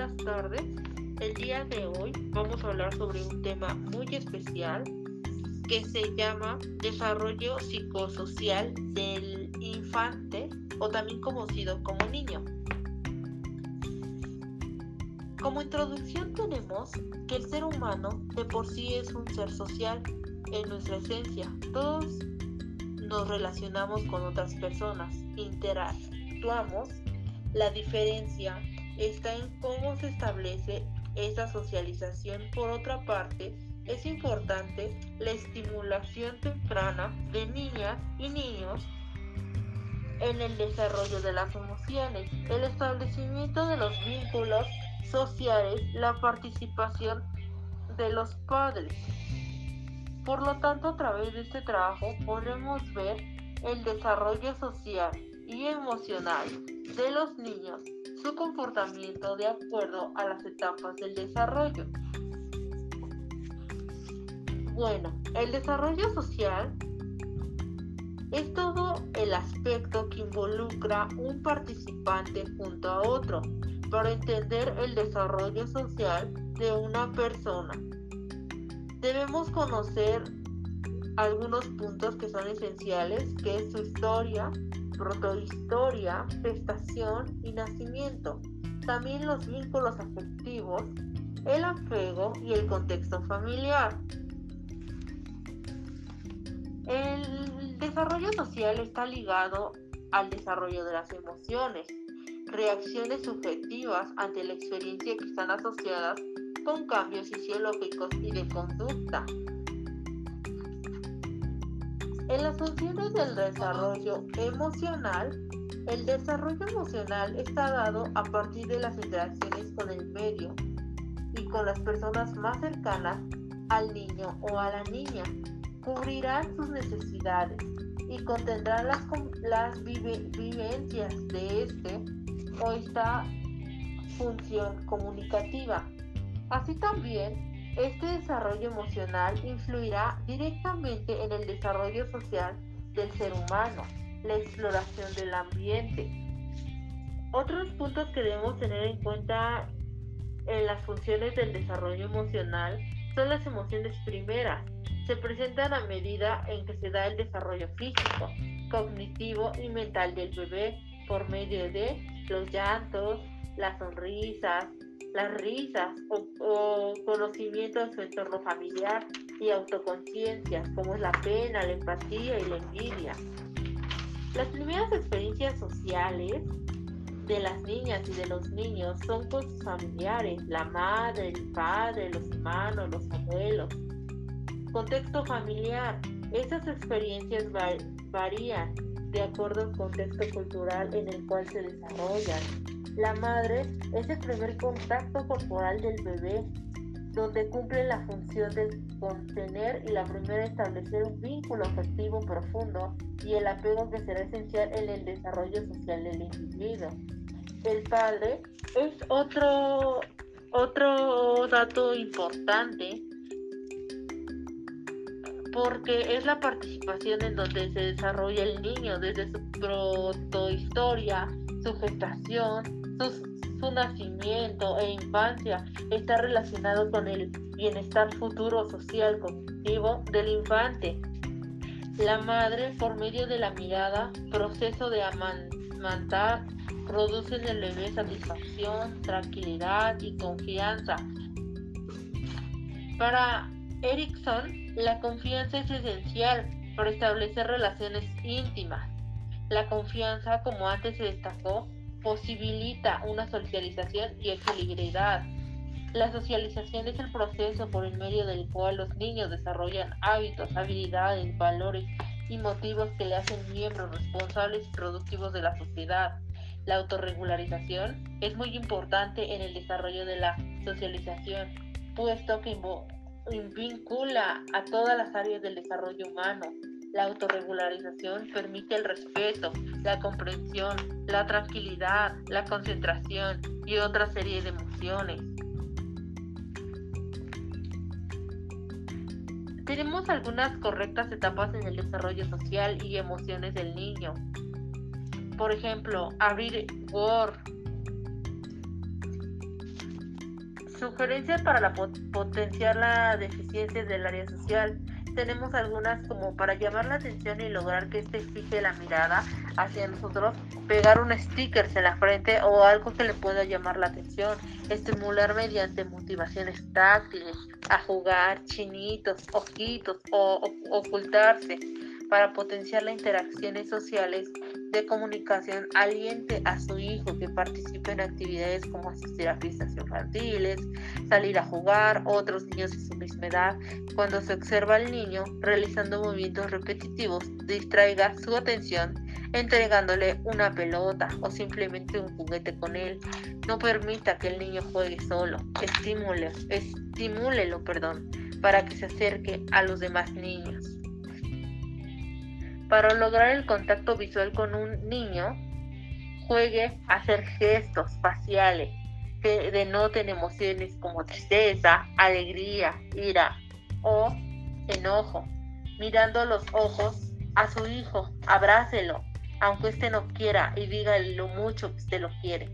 buenas tardes. El día de hoy vamos a hablar sobre un tema muy especial que se llama desarrollo psicosocial del infante o también conocido como niño. Como introducción tenemos que el ser humano de por sí es un ser social en nuestra esencia. Todos nos relacionamos con otras personas, interactuamos. La diferencia está en cómo se establece esa socialización. Por otra parte, es importante la estimulación temprana de niñas y niños en el desarrollo de las emociones, el establecimiento de los vínculos sociales, la participación de los padres. Por lo tanto, a través de este trabajo podremos ver el desarrollo social y emocional de los niños su comportamiento de acuerdo a las etapas del desarrollo. Bueno, el desarrollo social es todo el aspecto que involucra un participante junto a otro para entender el desarrollo social de una persona. Debemos conocer algunos puntos que son esenciales, que es su historia, protohistoria, gestación y nacimiento. También los vínculos afectivos, el apego y el contexto familiar. El desarrollo social está ligado al desarrollo de las emociones, reacciones subjetivas ante la experiencia que están asociadas con cambios fisiológicos y de conducta. En las funciones del desarrollo emocional, el desarrollo emocional está dado a partir de las interacciones con el medio y con las personas más cercanas al niño o a la niña. Cubrirán sus necesidades y contendrán las, las vivencias de este o esta función comunicativa. Así también este desarrollo emocional influirá directamente en el desarrollo social del ser humano, la exploración del ambiente. Otros puntos que debemos tener en cuenta en las funciones del desarrollo emocional son las emociones primeras. Se presentan a medida en que se da el desarrollo físico, cognitivo y mental del bebé por medio de los llantos, las sonrisas, las risas o, conocimiento de su entorno familiar y autoconciencia, como es la pena, la empatía y la envidia. Las primeras experiencias sociales de las niñas y de los niños son con sus familiares, la madre, el padre, los hermanos, los abuelos. Contexto familiar. Esas experiencias varían de acuerdo al contexto cultural en el cual se desarrollan la madre es el primer contacto corporal del bebé, donde cumple la función de contener y la primera establecer un vínculo afectivo profundo y el apego que será esencial en el desarrollo social del individuo. El padre es otro, otro dato importante porque es la participación en donde se desarrolla el niño desde su protohistoria, su gestación, su, nacimiento e infancia está relacionado con el bienestar futuro social cognitivo del infante. La madre, por medio de la mirada, proceso de amantar, produce en el bebé satisfacción, tranquilidad y confianza. Para Erickson, la confianza es esencial para establecer relaciones íntimas. La confianza, como antes se destacó, posibilita una socialización y equilibridad. La socialización es el proceso por el medio del cual los niños desarrollan hábitos, habilidades, valores y motivos que le hacen miembros responsables y productivos de la sociedad. La autorregularización es muy importante en el desarrollo de la socialización, puesto que vincula a todas las áreas del desarrollo humano, la autorregularización permite el respeto, la comprensión, la tranquilidad, la concentración y otra serie de emociones. Tenemos algunas correctas etapas en el desarrollo social y emociones del niño. Por ejemplo, abrir Word, Sugerencias para la potenciar la deficiencia del área social. Tenemos algunas como para llamar la atención y lograr que éste fije la mirada hacia nosotros, pegar un sticker en la frente o algo que le pueda llamar la atención, estimular mediante motivaciones táctiles, a jugar, chinitos, ojitos o ocultarse para potenciar las interacciones sociales de comunicación aliente a su hijo que participe en actividades como asistir a fiestas infantiles, salir a jugar, otros niños de su misma edad. Cuando se observa al niño realizando movimientos repetitivos, distraiga su atención entregándole una pelota o simplemente un juguete con él. No permita que el niño juegue solo, estimule, estimúlelo, perdón, para que se acerque a los demás niños. Para lograr el contacto visual con un niño, juegue a hacer gestos faciales que denoten emociones como tristeza, alegría, ira o enojo. Mirando los ojos a su hijo, abrácelo, aunque éste no quiera y diga lo mucho que usted lo quiere.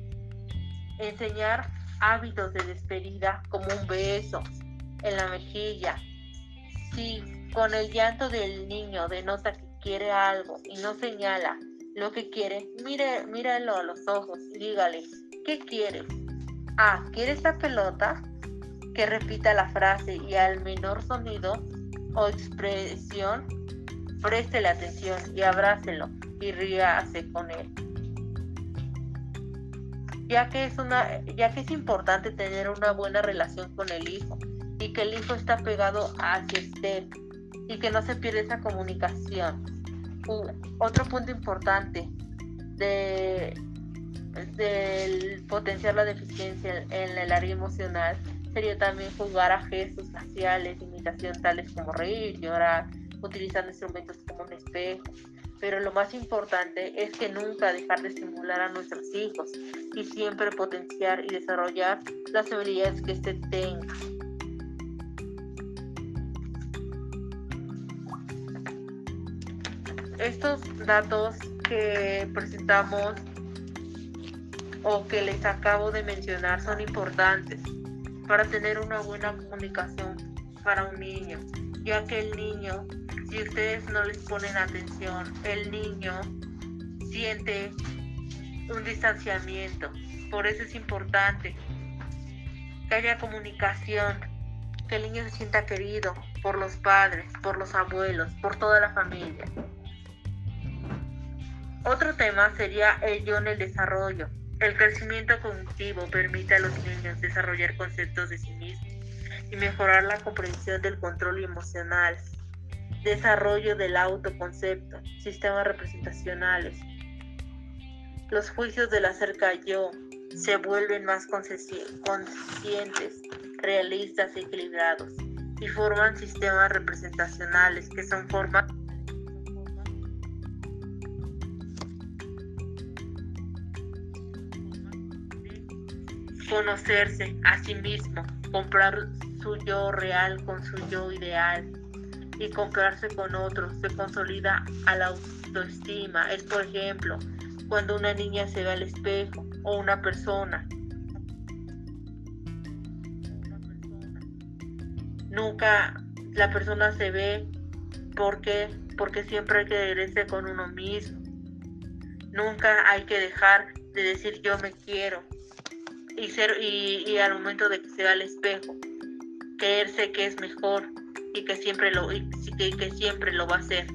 Enseñar hábitos de despedida como un beso en la mejilla. Si con el llanto del niño denota que quiere algo y no señala lo que quiere, mire, míralo a los ojos dígale, ¿qué quieres? Ah, ¿quiere esta pelota? Que repita la frase y al menor sonido o expresión, préstele atención y abrácelo y ríase con él. Ya que, es una, ya que es importante tener una buena relación con el hijo y que el hijo está pegado hacia usted y que no se pierda esa comunicación otro punto importante de, del potenciar la deficiencia en el área emocional sería también jugar a gestos faciales, imitación tales como reír, llorar, utilizando instrumentos como un espejo. Pero lo más importante es que nunca dejar de estimular a nuestros hijos y siempre potenciar y desarrollar las habilidades que éste tenga. Estos datos que presentamos o que les acabo de mencionar son importantes para tener una buena comunicación para un niño, ya que el niño, si ustedes no les ponen atención, el niño siente un distanciamiento. Por eso es importante que haya comunicación, que el niño se sienta querido por los padres, por los abuelos, por toda la familia. Otro tema sería el en el desarrollo. El crecimiento cognitivo permite a los niños desarrollar conceptos de sí mismos y mejorar la comprensión del control emocional, desarrollo del autoconcepto, sistemas representacionales. Los juicios del acerca yo se vuelven más conscientes, realistas equilibrados y forman sistemas representacionales que son formas conocerse a sí mismo, comprar su yo real con su yo ideal y compararse con otros, se consolida a la autoestima. Es por ejemplo cuando una niña se ve al espejo o una persona. Nunca la persona se ve porque porque siempre hay que verse con uno mismo. Nunca hay que dejar de decir yo me quiero, y, ser, y, al momento de que se va al espejo, creerse que es mejor y que siempre lo, y que, siempre lo va a hacer.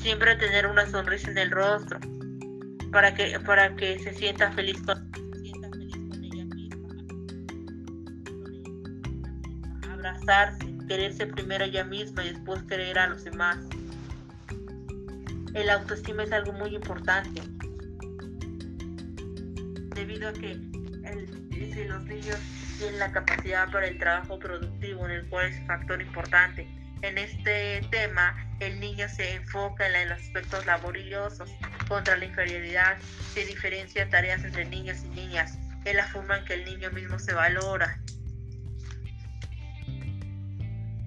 Siempre tener una sonrisa en el rostro para que, para que se sienta feliz con, ella misma. Abrazarse, quererse primero ella misma y después querer a los demás. El autoestima es algo muy importante debido a que si los niños tienen la capacidad para el trabajo productivo, en el cual es un factor importante. En este tema, el niño se enfoca en los aspectos laboriosos contra la inferioridad, se diferencia tareas entre niños y niñas, es la forma en que el niño mismo se valora.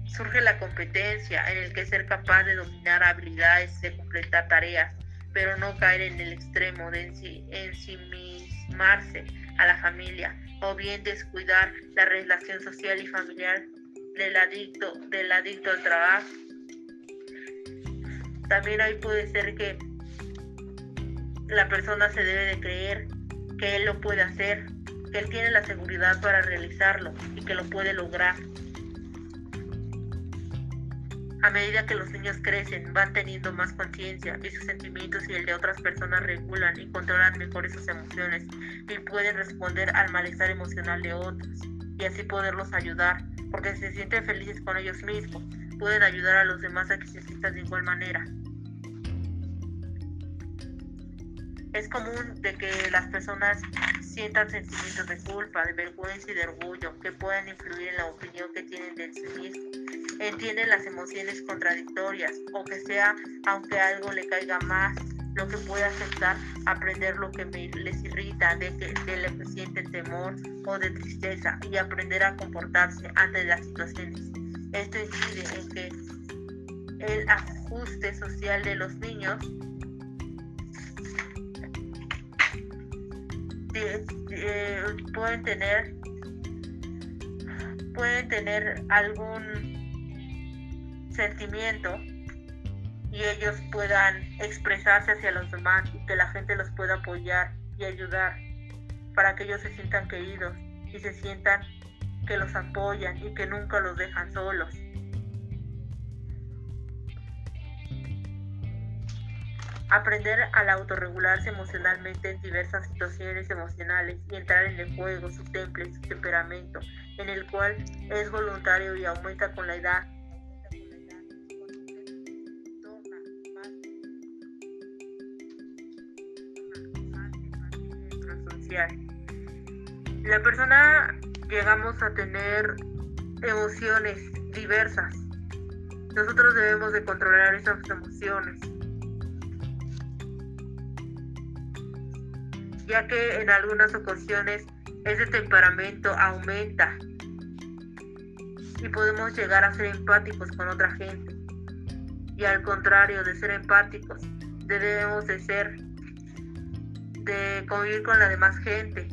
Surge la competencia en el que ser capaz de dominar habilidades, de completar tareas, pero no caer en el extremo de ensimismarse a la familia o bien descuidar la relación social y familiar del adicto, del adicto al trabajo. También ahí puede ser que la persona se debe de creer que él lo puede hacer, que él tiene la seguridad para realizarlo y que lo puede lograr. A medida que los niños crecen, van teniendo más conciencia y sus sentimientos y el de otras personas regulan y controlan mejor sus emociones y pueden responder al malestar emocional de otros y así poderlos ayudar, porque se sienten felices con ellos mismos, pueden ayudar a los demás a que se sientan de igual manera. Es común de que las personas sientan sentimientos de culpa, de vergüenza y de orgullo que puedan influir en la opinión que tienen de sí mismos entienden las emociones contradictorias o que sea, aunque algo le caiga más, lo que puede aceptar, aprender lo que les irrita, de que, de le sienten temor o de tristeza y aprender a comportarse ante las situaciones. Esto incide en que el ajuste social de los niños pueden tener pueden tener algún sentimiento y ellos puedan expresarse hacia los demás y que la gente los pueda apoyar y ayudar para que ellos se sientan queridos y se sientan que los apoyan y que nunca los dejan solos. Aprender al autorregularse emocionalmente en diversas situaciones emocionales y entrar en el juego, su temple, su temperamento, en el cual es voluntario y aumenta con la edad La persona llegamos a tener emociones diversas. Nosotros debemos de controlar esas emociones. Ya que en algunas ocasiones ese temperamento aumenta y podemos llegar a ser empáticos con otra gente. Y al contrario de ser empáticos, debemos de ser de convivir con la demás gente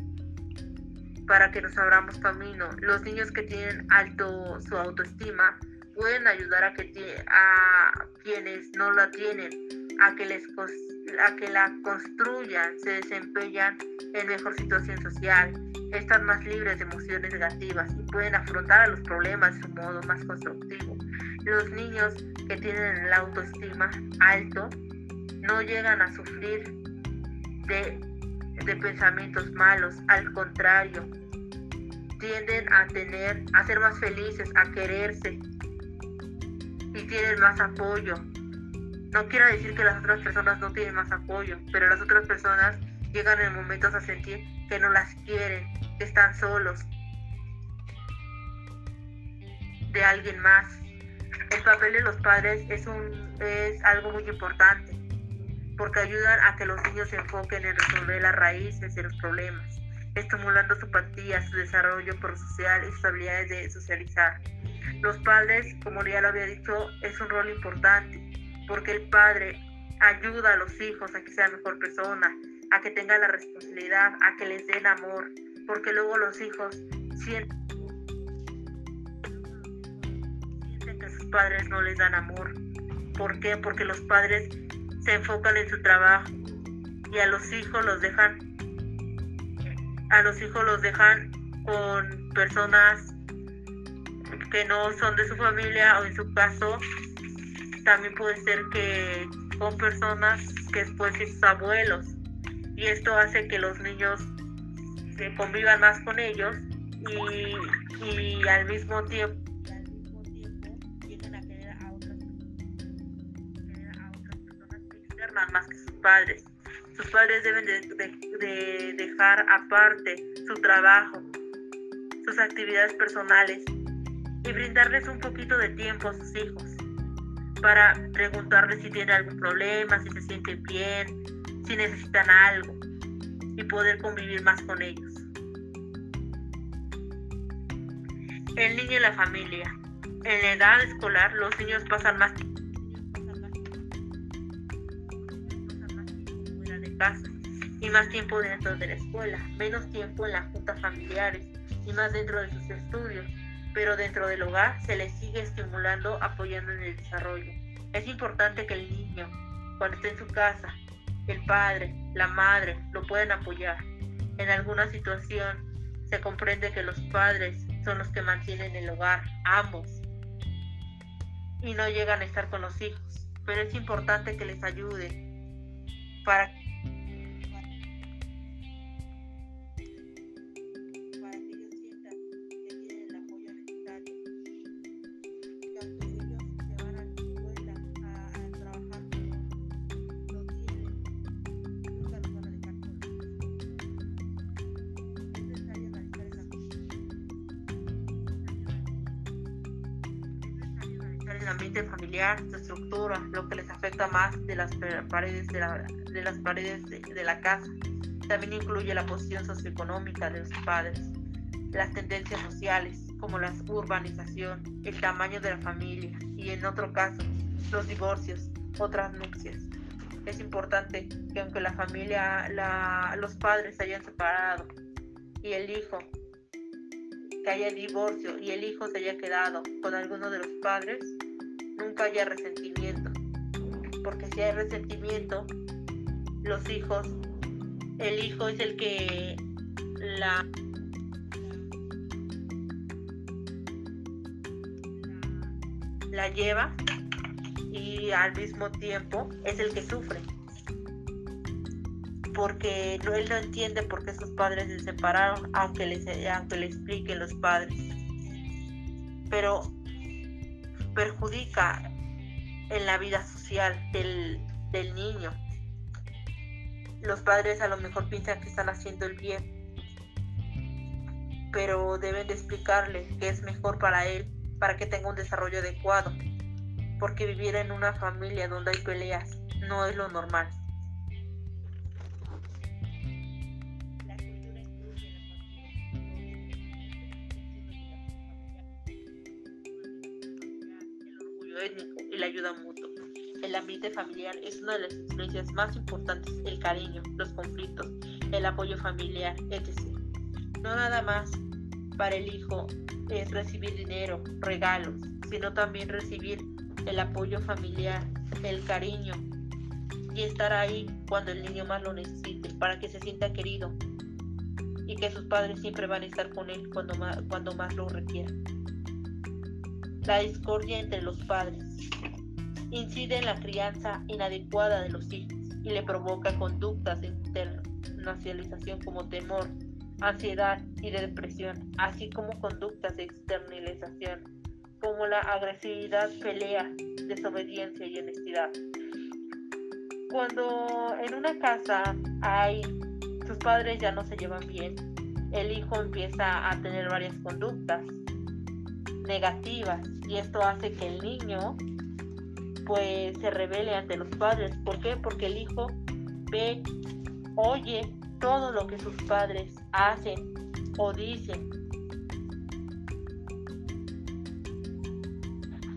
para que nos abramos camino. Los niños que tienen alto su autoestima pueden ayudar a que a quienes no la tienen a que les a que la construyan, se desempeñan en mejor situación social, están más libres de emociones negativas y pueden afrontar a los problemas de un modo más constructivo. Los niños que tienen el autoestima alto no llegan a sufrir de, pensamientos malos, al contrario, tienden a tener, a ser más felices, a quererse y tienen más apoyo. No quiero decir que las otras personas no tienen más apoyo, pero las otras personas llegan en momentos a sentir que no las quieren, que están solos de alguien más. El papel de los padres es un es algo muy importante porque ayudan a que los niños se enfoquen en resolver las raíces de los problemas, estimulando su empatía, su desarrollo prosocial y sus habilidades de socializar. Los padres, como ya lo había dicho, es un rol importante, porque el padre ayuda a los hijos a que sean mejor persona, a que tengan la responsabilidad, a que les den amor, porque luego los hijos sienten que sus padres no les dan amor. ¿Por qué? Porque los padres se enfocan en su trabajo y a los hijos los dejan a los hijos los dejan con personas que no son de su familia o en su caso también puede ser que con personas que después sus abuelos. Y esto hace que los niños se convivan más con ellos y al mismo tiempo más que sus padres. Sus padres deben de, dejar aparte su trabajo, sus actividades personales y brindarles un poquito de tiempo a sus hijos para preguntarles si tienen algún problema, si se sienten bien, si necesitan algo y poder convivir más con ellos. El niño y la familia. En la edad escolar los niños pasan más tiempo y más tiempo dentro de la escuela, menos tiempo en las juntas familiares y más dentro de sus estudios, pero dentro del hogar se le sigue estimulando, apoyando en el desarrollo. Es importante que el niño, cuando esté en su casa, el padre, la madre lo pueden apoyar. En alguna situación se comprende que los padres son los que mantienen el hogar, ambos, y no llegan a estar con los hijos, pero es importante que les ayude para el ambiente familiar, su estructura, lo que les afecta más de las paredes de, las paredes de, la casa. También incluye la posición socioeconómica de los padres, las tendencias sociales, como la urbanización, el tamaño de la familia y en otro caso, los divorcios, otras nupcias. Es importante que aunque la familia, los padres se hayan separado y el hijo que haya divorcio y el hijo se haya quedado con alguno de los padres, nunca haya resentimiento. Porque si hay resentimiento, los hijos, el hijo es el que la la lleva y al mismo tiempo es el que sufre porque él no entiende por qué sus padres se separaron aunque le, aunque le expliquen los padres pero perjudica en la vida social del, niño. Los padres a lo mejor piensan que están haciendo el bien, pero deben de explicarle que es mejor para él, para que tenga un desarrollo adecuado, porque vivir en una familia donde hay peleas no es lo normal. Y la ayuda mutua. El ambiente familiar es una de las experiencias más importantes, el cariño, los conflictos, el apoyo familiar, etc. No nada más para el hijo es recibir dinero, regalos, sino también recibir el apoyo familiar, el cariño y estar ahí cuando el niño más lo necesite, para que se sienta querido y que sus padres siempre van a estar con él cuando más, cuando más lo requieran la discordia entre los padres. Incide en la crianza inadecuada de los hijos y le provoca conductas de internacionalización como temor, ansiedad y de depresión, así como conductas de externalización como la agresividad, pelea, desobediencia y honestidad. Cuando en una casa hay sus padres ya no se llevan bien, el hijo empieza a tener varias conductas negativas y esto hace que el niño pues se revele ante los padres. ¿Por qué? Porque el hijo ve, oye todo lo que sus padres hacen o dicen.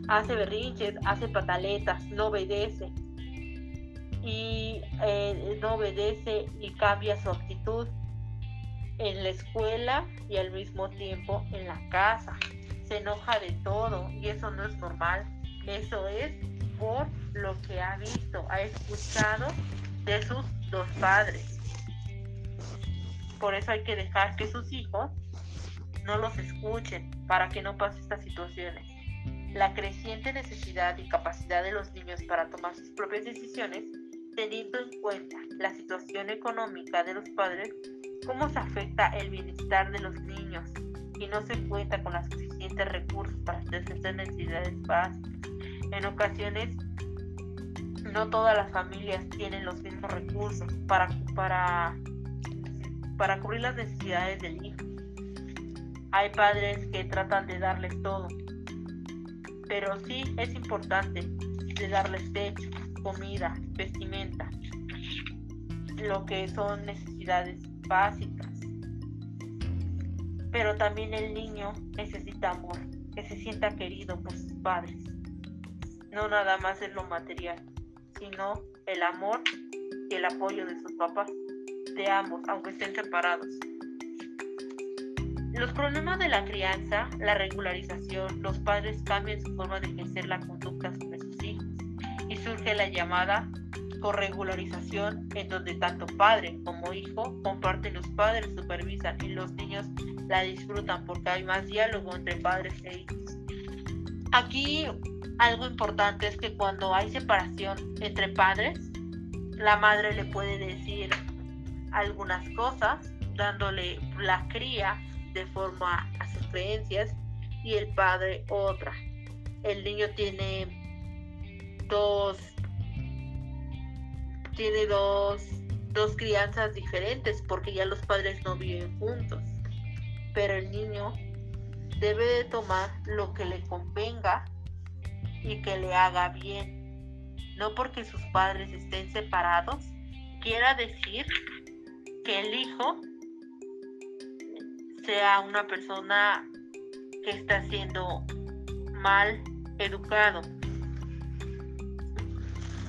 Hace berrinches, hace pataletas, no obedece. Y eh, no obedece y cambia su actitud en la escuela y al mismo tiempo en la casa se enoja de todo y eso no es normal. Eso es por lo que ha visto, ha escuchado de sus dos padres. Por eso hay que dejar que sus hijos no los escuchen para que no pase estas situaciones. La creciente necesidad y capacidad de los niños para tomar sus propias decisiones, teniendo en cuenta la situación económica de los padres, cómo se afecta el bienestar de los niños y no se cuenta con las suficientes recursos para satisfacer necesidades básicas. En ocasiones, no todas las familias tienen los mismos recursos para, para, para cubrir las necesidades del hijo. Hay padres que tratan de darles todo, pero sí es importante de darles techo, comida, vestimenta, lo que son necesidades básicas pero también el niño necesita amor, que se sienta querido por sus padres. No nada más es lo material, sino el amor y el apoyo de sus papás. de ambos, aunque estén separados. Los problemas de la crianza, la regularización, los padres cambian su forma de ejercer la conducta sobre sus hijos y surge la llamada corregularización en donde tanto padre como hijo comparten los padres, supervisan y los niños la disfrutan porque hay más diálogo entre padres e hijos. Aquí algo importante es que cuando hay separación entre padres, la madre le puede decir algunas cosas, dándole la cría de forma a sus creencias y el padre otra. El niño tiene dos tiene dos, dos crianzas diferentes porque ya los padres no viven juntos. Pero el niño debe de tomar lo que le convenga y que le haga bien. No porque sus padres estén separados, quiera decir que el hijo sea una persona que está siendo mal educado.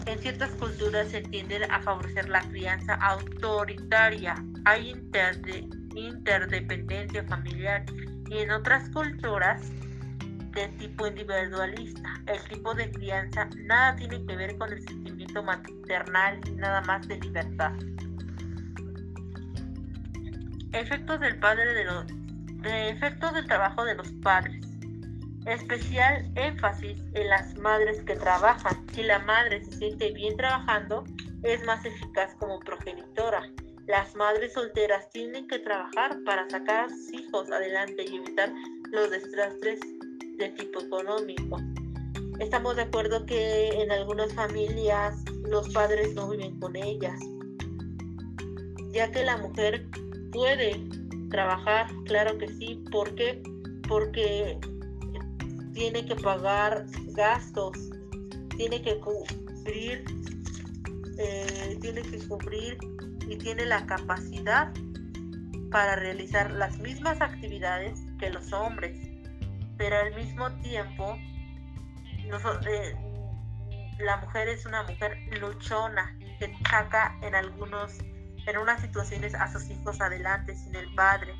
En ciertas culturas se tiende a favorecer la crianza autoritaria, hay interdependencia familiar y en otras culturas de tipo individualista. El tipo de crianza nada tiene que ver con el sentimiento maternal y nada más de libertad. Efectos del padre de los efectos del trabajo de los padres. Especial énfasis en las madres que trabajan. Si la madre se siente bien trabajando, es más eficaz como progenitora. Las madres solteras tienen que trabajar para sacar a sus hijos adelante y evitar los desastres de tipo económico. Estamos de acuerdo que en algunas familias los padres no viven con ellas, ya que la mujer puede trabajar, claro que sí. ¿Por qué? Porque tiene que pagar gastos, tiene que cubrir, eh, tiene que cubrir y tiene la capacidad para realizar las mismas actividades que los hombres, pero al mismo tiempo eh, la mujer es una mujer luchona que saca en algunos en unas situaciones a sus hijos adelante sin el padre.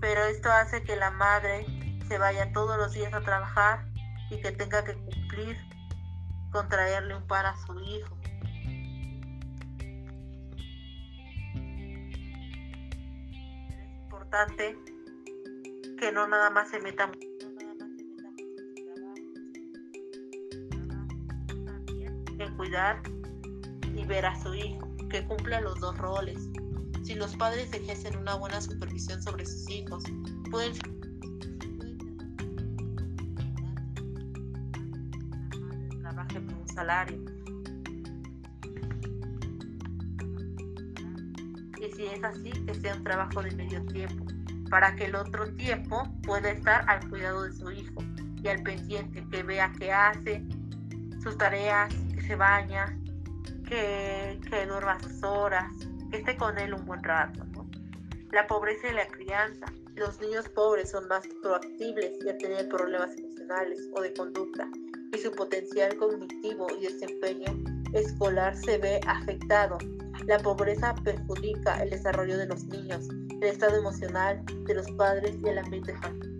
Pero esto hace que la madre se vaya todos los días a trabajar y que tenga que cumplir con traerle un pan a su hijo. Es importante que no nada más se meta en cuidar y ver a su hijo que cumpla los dos roles. Si los padres ejercen una buena supervisión sobre sus hijos, pueden salario. Y si es así, que sea un trabajo de medio tiempo, para que el otro tiempo pueda estar al cuidado de su hijo y al pendiente, que vea qué hace, sus tareas, que se baña, que, que duerma sus horas, que esté con él un buen rato. La pobreza y la crianza. Los niños pobres son más proactibles y a tener problemas emocionales o de conducta y su potencial cognitivo y desempeño escolar se ve afectado. La pobreza perjudica el desarrollo de los niños, el estado emocional de los padres y el ambiente familiar.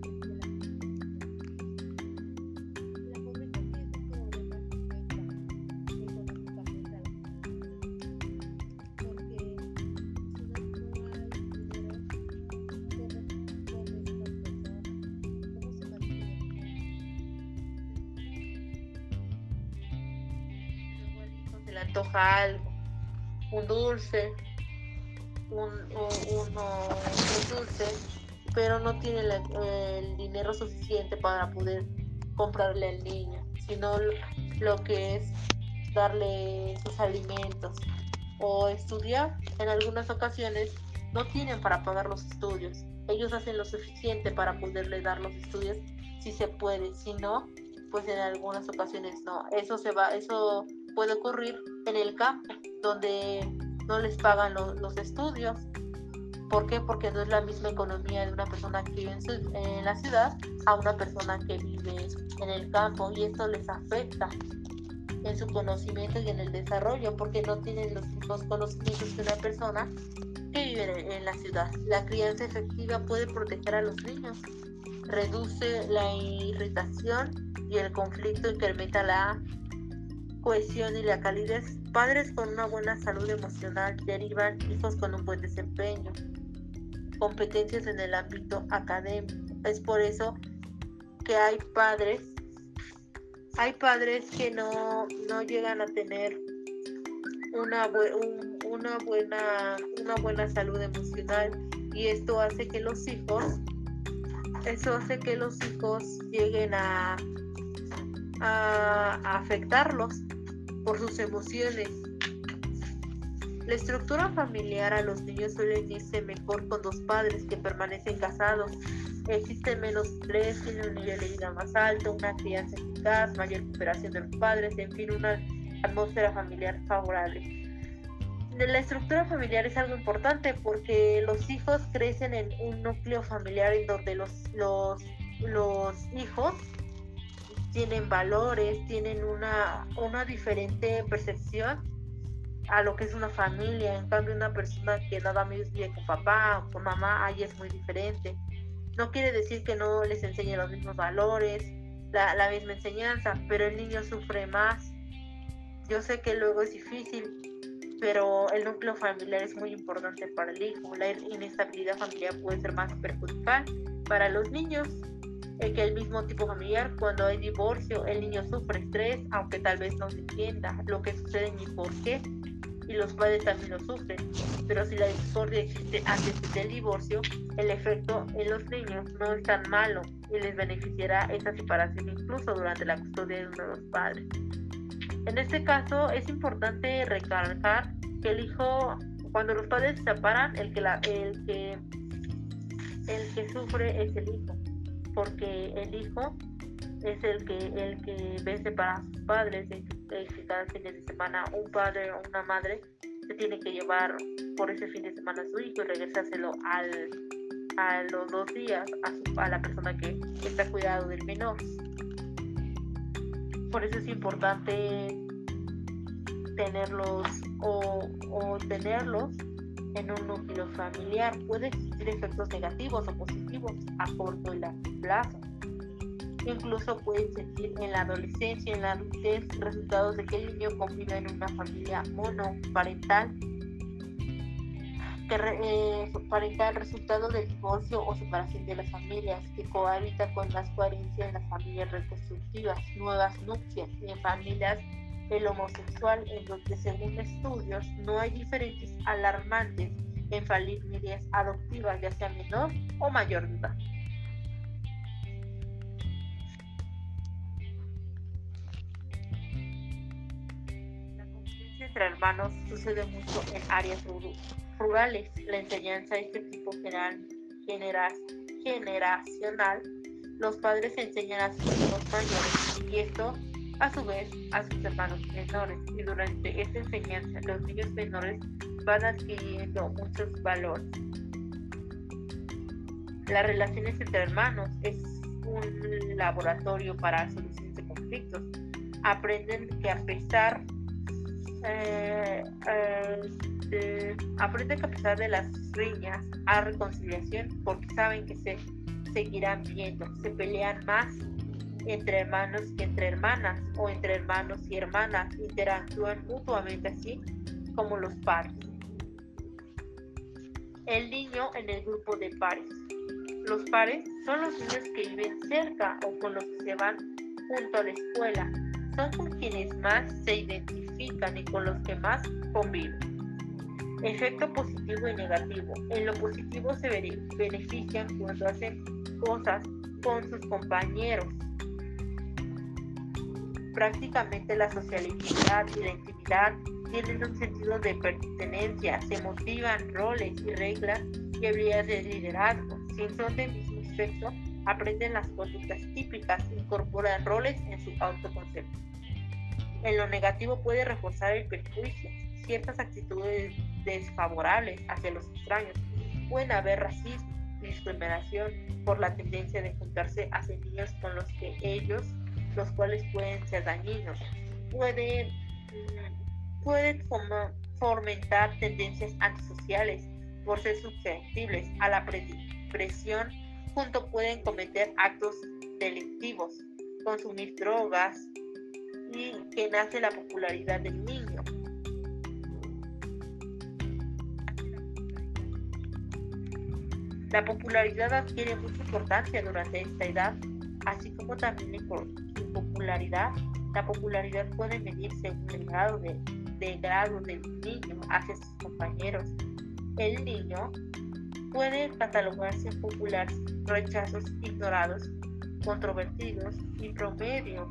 Algo, un dulce, un, uno, dulce, pero no tiene el dinero suficiente para poder comprarle al niño, sino lo que es darle sus alimentos o estudiar. En algunas ocasiones no tienen para pagar los estudios. Ellos hacen lo suficiente para poderle dar los estudios si se puede, si no, pues en algunas ocasiones no. Eso se va, eso puede ocurrir en el campo, donde no les pagan los estudios. ¿Por qué? Porque no es la misma economía de una persona que vive en, la ciudad a una persona que vive en el campo y esto les afecta en su conocimiento y en el desarrollo, porque no tienen los mismos conocimientos que una persona que vive en la ciudad. La crianza efectiva puede proteger a los niños, reduce la irritación y el conflicto, incrementa la cohesión y la calidez. Padres con una buena salud emocional derivan hijos con un buen desempeño, competencias en el ámbito académico. Es por eso que hay padres hay padres que no, llegan a tener una, una, buena, una buena salud emocional y esto hace que los hijos eso hace que los hijos lleguen a, a, afectarlos por sus emociones. La estructura familiar a los niños suele irse mejor con dos padres que permanecen casados existe menos estrés, tiene un nivel de vida más alto, una crianza eficaz, mayor cooperación de los padres, en fin, una atmósfera familiar favorable. La estructura familiar es algo importante porque los hijos crecen en un núcleo familiar en donde los, los, los hijos tienen valores, tienen una, una diferente percepción a lo que es una familia. En cambio, una persona que nada más vive con papá o con mamá, ahí es muy diferente. No quiere decir que no les enseñe los mismos valores, la, misma enseñanza, pero el niño sufre más. Yo sé que luego es difícil, pero el núcleo familiar es muy importante para el hijo. La inestabilidad familiar puede ser más perjudicial para los niños que el mismo tipo familiar. Cuando hay divorcio, el niño sufre estrés, aunque tal vez no se entienda lo que sucede ni por qué y los padres también lo sufren. Pero si la discordia existe antes del divorcio, el efecto en los niños no es tan malo y les beneficiará esa separación incluso durante la custodia de uno de los padres. En este caso es importante recalcar que el hijo, cuando los padres se separan, el que, el que, el que sufre es el hijo, porque el hijo es el que el que ve separar a sus padres, el cada fin de semana un padre o una madre se tiene que llevar por ese fin de semana a su hijo y regresárselo al, a los dos días a, a la persona que, está cuidado del menor. Por eso es importante tenerlos o, o tenerlos en un núcleo familiar. Puede existir efectos negativos o positivos a corto y largo plazo incluso pueden sentir en la adolescencia y en la adultez resultados de que el niño conviva en una familia monoparental que eh, parental resultado del divorcio o separación de las familias que cohabita con más coherencia en las familias reconstructivas, nuevas nupcias y en familias el homosexual en donde según estudios no hay diferencias alarmantes en familias adoptivas ya sea menor o mayor de edad. hermanos sucede mucho en áreas rurales. La enseñanza de este tipo general, generacional, los padres enseñan a sus hijos mayores y esto a su vez a sus hermanos menores. Y durante esta enseñanza los niños menores van adquiriendo muchos valores. Las relaciones entre hermanos es un laboratorio para soluciones de conflictos. Aprenden que a pesar eh, eh, aprenden que a pesar de las riñas a reconciliación porque saben que se seguirán viendo, se pelean más entre hermanos que entre hermanas o entre hermanos y hermanas, interactúan mutuamente así como los pares. El niño en el grupo de pares. Los pares son los niños que viven cerca o con los que se van junto a la escuela. Son con quienes más se identifican y con los que más conviven. Efecto positivo y negativo. En lo positivo se benefician cuando hacen cosas con sus compañeros. Prácticamente la socialidad y la intimidad tienen un sentido de pertenencia, se motivan roles y reglas y habilidades de liderazgo. Si son del mismo sexo, aprenden las conductas típicas, incorporan roles en su autoconcepto. En lo negativo puede reforzar el perjuicio, ciertas actitudes desfavorables hacia los extraños. Pueden haber racismo discriminación por la tendencia de juntarse hacia niños con los que ellos, los cuales pueden ser dañinos. puede, puede fomentar tendencias antisociales por ser susceptibles a la presión, junto pueden cometer actos delictivos, consumir drogas y que nace la popularidad del niño. La popularidad adquiere mucha importancia durante esta edad, así como también su popularidad. La popularidad puede medirse según el grado de, de grado del niño hacia sus compañeros. El niño puede catalogarse popular, rechazos ignorados, controvertidos y promedios.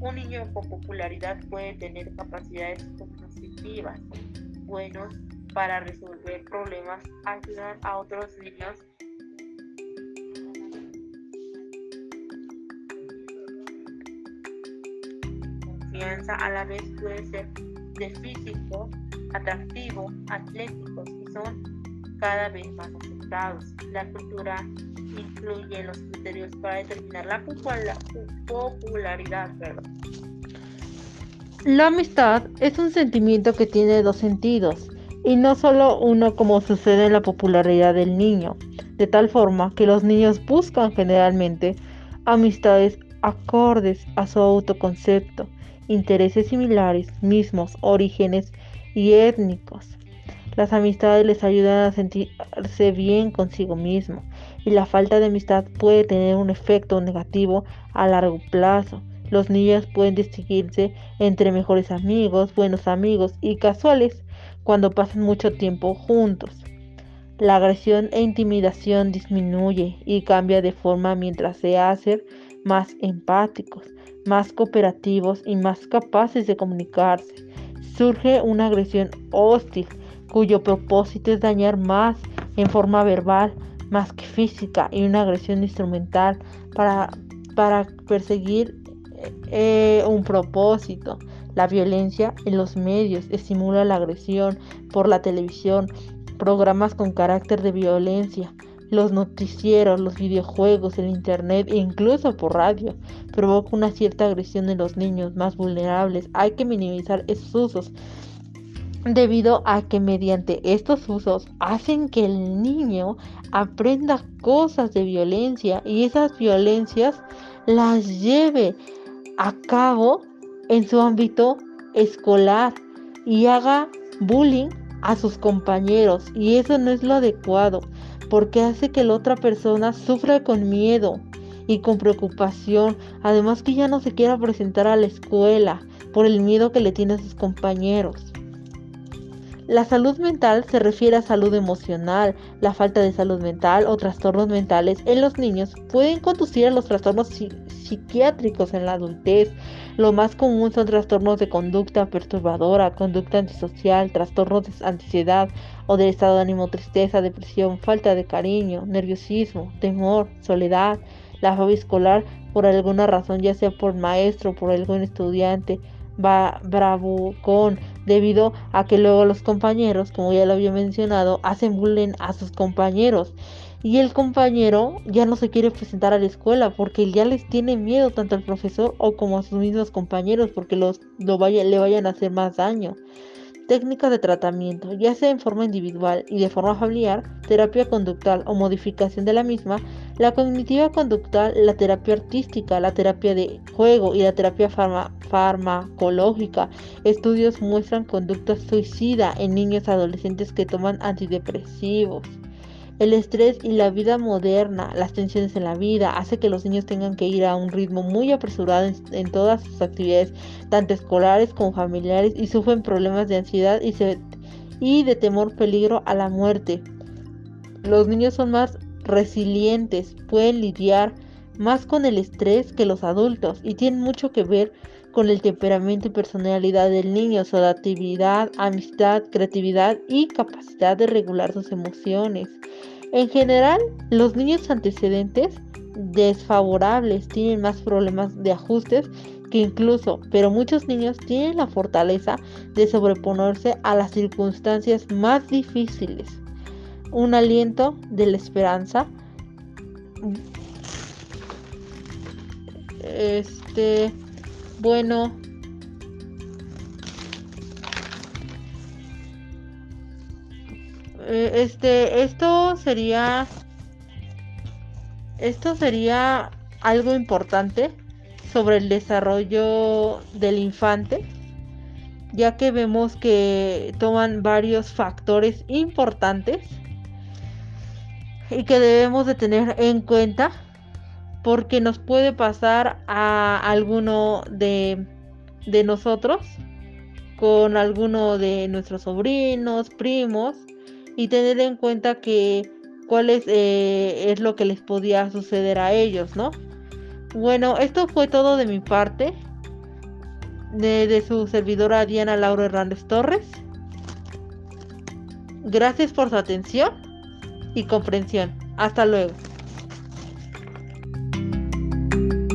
Un niño con popularidad puede tener capacidades cognitivas buenos para resolver problemas, ayudan a otros niños a la vez puede ser de físico, atractivo, atléticos y son cada vez más aceptados. La cultura incluye los criterios para determinar la popularidad. La amistad es un sentimiento que tiene dos sentidos, y no solo uno como sucede en la popularidad del niño, de tal forma que los niños buscan generalmente amistades acordes a su autoconcepto, intereses similares, mismos orígenes y étnicos. Las amistades les ayudan a sentirse bien consigo mismo y la falta de amistad puede tener un efecto negativo a largo plazo. Los niños pueden distinguirse entre mejores amigos, buenos amigos y casuales cuando pasan mucho tiempo juntos. La agresión e intimidación disminuye y cambia de forma mientras se hacen más empáticos, más cooperativos y más capaces de comunicarse. Surge una agresión hostil cuyo propósito es dañar más en forma verbal más que física y una agresión instrumental para, para perseguir eh, un propósito. La violencia en los medios estimula la agresión por la televisión, programas con carácter de violencia, los noticieros, los videojuegos, el internet e incluso por radio provoca una cierta agresión en los niños más vulnerables. Hay que minimizar esos usos debido a que mediante estos usos hacen que el niño aprenda cosas de violencia y esas violencias las lleve a cabo en su ámbito escolar y haga bullying a sus compañeros y eso no es lo adecuado porque hace que la otra persona sufra con miedo y con preocupación, además que ya no se quiera presentar a la escuela por el miedo que le tiene a sus compañeros. La salud mental se refiere a salud emocional. La falta de salud mental o trastornos mentales en los niños pueden conducir a los trastornos psiquiátricos en la adultez. Lo más común son trastornos de conducta perturbadora, conducta antisocial, trastornos de ansiedad o de estado de ánimo, tristeza, depresión, falta de cariño, nerviosismo, temor, soledad, la fobia escolar por alguna razón, ya sea por maestro, por algún estudiante, va bravucón debido a que luego los compañeros, como ya lo había mencionado, hacen bullying a sus compañeros y el compañero ya no se quiere presentar a la escuela porque ya les tiene miedo tanto al profesor o como a sus mismos compañeros porque los lo vaya, le vayan a hacer más daño. Técnicas de tratamiento, ya sea en forma individual y de forma familiar, terapia conductual o modificación de la misma, la cognitiva conductual, la terapia artística, la terapia de juego y la terapia farmacológica. Estudios muestran conducta suicida en niños adolescentes que toman antidepresivos. El estrés y la vida moderna, las tensiones en la vida, hace que los niños tengan que ir a un ritmo muy apresurado en, todas sus actividades, tanto escolares como familiares, y sufren problemas de ansiedad y, y de temor peligro a la muerte. Los niños son más resilientes, pueden lidiar más con el estrés que los adultos y tienen mucho que ver con el temperamento y personalidad del niño, su adaptabilidad, amistad, creatividad y capacidad de regular sus emociones. En general, los niños antecedentes desfavorables tienen más problemas de ajustes que incluso, pero muchos niños tienen la fortaleza de sobreponerse a las circunstancias más difíciles. Un aliento de la esperanza Este, bueno, eh, este, esto sería, esto sería algo importante sobre el desarrollo del infante, ya que vemos que toman varios factores importantes y que debemos de tener en cuenta porque nos puede pasar a alguno de, de nosotros con alguno de nuestros sobrinos, primos y tener en cuenta que cuál es, eh, es lo que les podía suceder a ellos, ¿no? Bueno, esto fue todo de mi parte, de, de su servidora Diana Laura Hernández Torres. Gracias por su atención y comprensión. Hasta luego. thank you